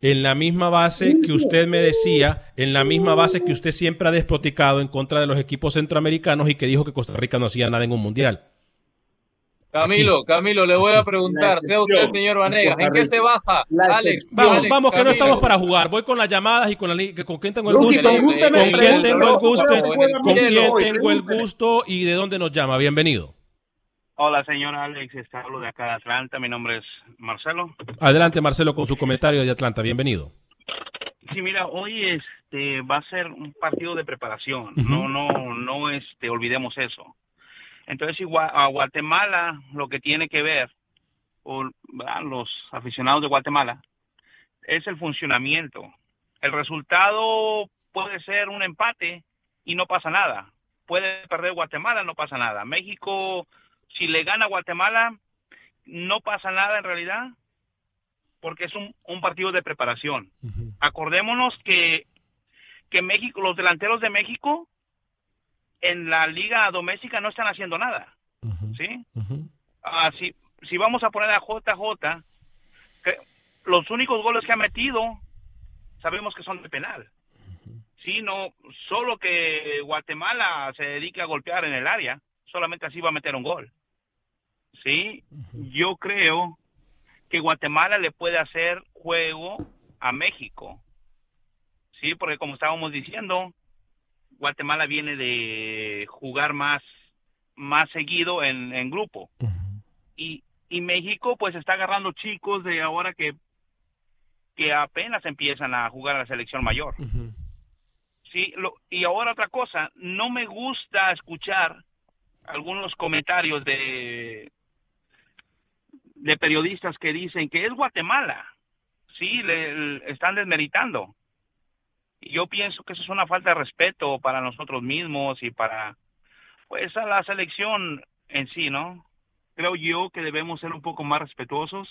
En la misma base que usted me decía, en la misma base que usted siempre ha despoticado en contra de los equipos centroamericanos y que dijo que Costa Rica no hacía nada en un mundial. Camilo, Camilo, le voy a preguntar, sea usted, señor Vanegas, ¿en qué se basa, Alex? Vamos, Alex, vamos, que no estamos para jugar. Voy con las llamadas y con, la con quién tengo el gusto. con usted me ¿Con quién tengo el no, gusto? ¿Con quién tengo el gusto y de dónde nos llama? Bienvenido. Hola, señor Alex, hablo de acá de Atlanta, mi nombre es Marcelo. Adelante, Marcelo, con su comentario de Atlanta. Bienvenido. Sí, mira, hoy este va a ser un partido de preparación, no, no, no, este, olvidemos eso. Entonces, igual, a Guatemala lo que tiene que ver, o, ¿verdad? los aficionados de Guatemala, es el funcionamiento. El resultado puede ser un empate y no pasa nada. Puede perder Guatemala, no pasa nada. México, si le gana Guatemala, no pasa nada en realidad, porque es un, un partido de preparación. Acordémonos que, que México, los delanteros de México en la liga doméstica no están haciendo nada. ¿Sí? Ah, si, si vamos a poner a JJ, que los únicos goles que ha metido sabemos que son de penal. Sí, no, solo que Guatemala se dedique a golpear en el área, solamente así va a meter un gol. Sí, yo creo que Guatemala le puede hacer juego a México. Sí, porque como estábamos diciendo, Guatemala viene de jugar más más seguido en, en grupo. Y, y México pues está agarrando chicos de ahora que que apenas empiezan a jugar a la selección mayor. Sí, lo, y ahora otra cosa, no me gusta escuchar algunos comentarios de de periodistas que dicen que es Guatemala. Sí, le, están desmeritando. Y yo pienso que eso es una falta de respeto para nosotros mismos y para pues a la selección en sí, ¿no? Creo yo que debemos ser un poco más respetuosos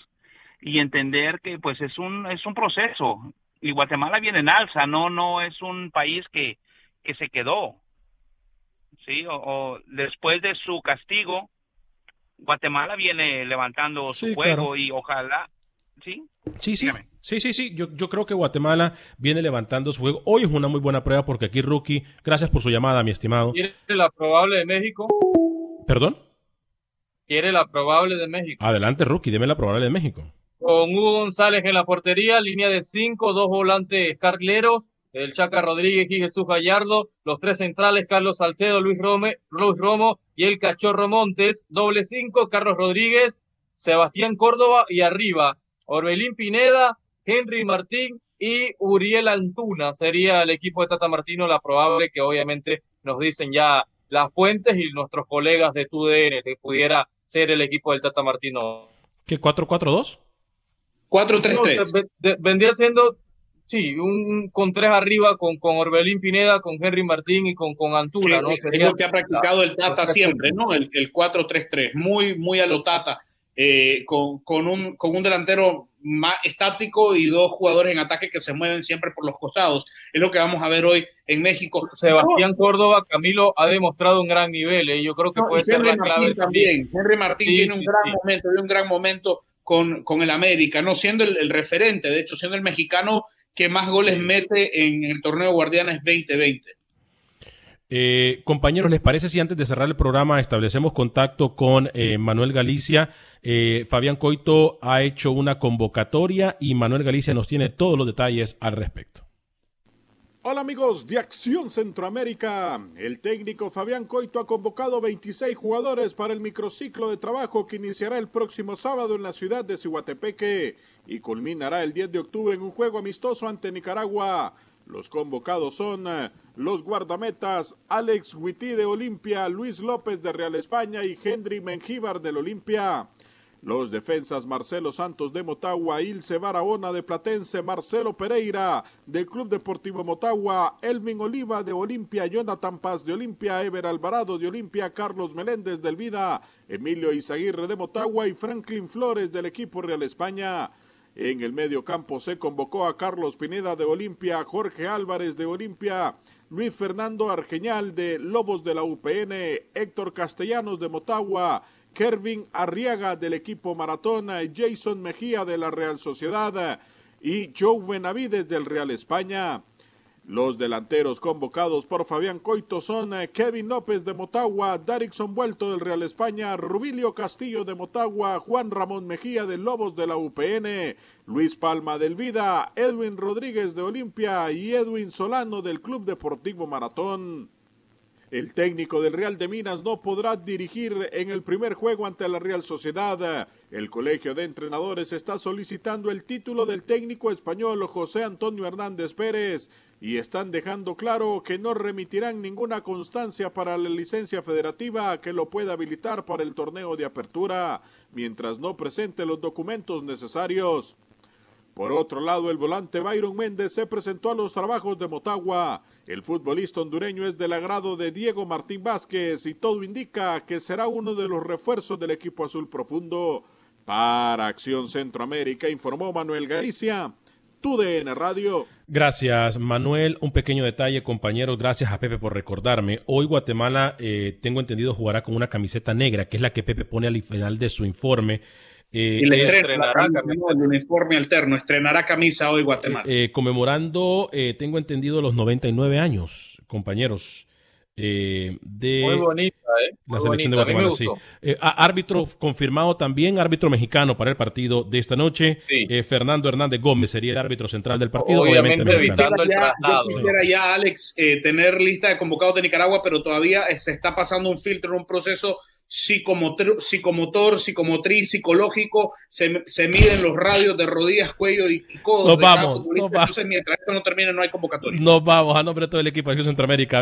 y entender que pues es un es un proceso y Guatemala viene en alza, no no es un país que que se quedó. Sí, o después de su castigo Guatemala viene levantando su Sí, juego claro. y ojalá, ¿sí? Sí, sí. Sí, sí, sí. Yo, yo creo que Guatemala viene levantando su juego. Hoy es una muy buena prueba porque aquí Rookie, gracias por su llamada, mi estimado. ¿Quiere la probable de México? ¿Perdón? ¿Quiere la probable de México? Adelante, Rookie, deme la probable de México. Con Hugo González en la portería, línea de cinco, dos volantes carleros, el Chaca Rodríguez y Jesús Gallardo, los tres centrales, Carlos Salcedo, Luis, Rome, Luis Romo y el Cachorro Montes, doble cinco, Carlos Rodríguez, Sebastián Córdoba y arriba, Orbelín Pineda, Henry Martín y Uriel Antuna. Sería el equipo de Tata Martino la probable que obviamente nos dicen ya las fuentes y nuestros colegas de TUDN que pudiera ser el equipo del Tata Martino. ¿Qué, 4-4-2? 4-3-3. No, o sea, ve- de- vendría siendo, sí, un con tres arriba con, con Orbelín Pineda, con Henry Martín y con, con Antuna, ¿no? es lo que ha practicado el Tata siempre, ¿no? El, el 4-3-3, muy, muy a lo Tata, eh, con, con, un, con un delantero más estático y dos jugadores en ataque que se mueven siempre por los costados. Es lo que vamos a ver hoy en México. Sebastián Córdoba, Camilo, ha demostrado un gran nivel, ¿eh? yo creo que No, puede y ser Henry la clave Martín también. Henry Martín Sí, tiene un sí, gran sí. momento, tiene un gran momento con, con el América, no siendo el, el referente, de hecho, siendo el mexicano que más goles mete en el torneo Guardianes 2020. Eh, compañeros, ¿les parece si antes de cerrar el programa establecemos contacto con eh, Manuel Galicia? Eh, Fabián Coito ha hecho una convocatoria y Manuel Galicia nos tiene todos los detalles al respecto. Hola amigos de Acción Centroamérica. El técnico Fabián Coito ha convocado 26 jugadores para el microciclo de trabajo que iniciará el próximo sábado en la ciudad de Cihuatepeque y culminará el 10 de octubre en un juego amistoso ante Nicaragua. Los convocados son eh, los guardametas Alex Huití de Olimpia, Luis López de Real España y Henry Mengíbar del Olimpia. Los defensas Marcelo Santos de Motagua, Ilse Barahona de Platense, Marcelo Pereira del Club Deportivo Motagua, Elvin Oliva de Olimpia, Jonathan Paz de Olimpia, Ever Alvarado de Olimpia, Carlos Meléndez del Vida, Emilio Izaguirre de Motagua y Franklin Flores del equipo Real España. En el medio campo se convocó a Carlos Pineda de Olimpia, Jorge Álvarez de Olimpia, Luis Fernando Argeñal de Lobos de la UPN, Héctor Castellanos de Motagua, Kervin Arriaga del equipo Maratón, Jason Mejía de la Real Sociedad, y Joe Benavides del Real España. Los delanteros convocados por Fabián Coito son eh, Kevin López de Motagua, Darixon Vuelto del Real España, Rubilio Castillo de Motagua, Juan Ramón Mejía de Lobos de la UPN, Luis Palma del Vida, Edwin Rodríguez de Olimpia y Edwin Solano del Club Deportivo Maratón. El técnico del Real de Minas no podrá dirigir en el primer juego ante la Real Sociedad. El Colegio de Entrenadores está solicitando el título del técnico español José Antonio Hernández Pérez y están dejando claro que no remitirán ninguna constancia para la licencia federativa que lo pueda habilitar para el torneo de apertura, mientras no presente los documentos necesarios. Por otro lado, el volante Byron Méndez se presentó a los trabajos de Motagua. El futbolista hondureño es del agrado de Diego Martín Vázquez y todo indica que será uno de los refuerzos del equipo azul profundo. Para Acción Centroamérica informó Manuel Galicia, TUDN Radio. Gracias, Manuel. Un pequeño detalle, compañeros. Gracias a Pepe por recordarme. Hoy Guatemala, eh, tengo entendido, jugará con una camiseta negra, que es la que Pepe pone al final de su informe. Eh, y le estrenará el uniforme alterno, estrenará camisa hoy Guatemala. Eh, conmemorando, eh, tengo entendido, los 99 años, compañeros. de Muy bonita, la selección de Guatemala. Sí. árbitro confirmado también, árbitro mexicano para el partido de esta noche. Fernando Hernández Gómez sería el árbitro central del partido. Obviamente, evitando el ya, Yo quisiera ya, Alex, tener lista de convocados de Nicaragua, pero todavía se está pasando un filtro, un proceso psicomotor, psicomotor, psicomotriz, psicológico, se, se, miden los radios de rodillas, cuello y codos. Nos vamos, Entonces, mientras esto no termine, no hay convocatoria. Nos vamos, a nombre de todo el equipo de Centroamérica.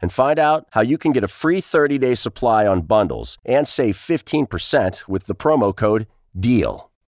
and find out how you can get a free 30 day supply on bundles and save 15% with the promo code DEAL.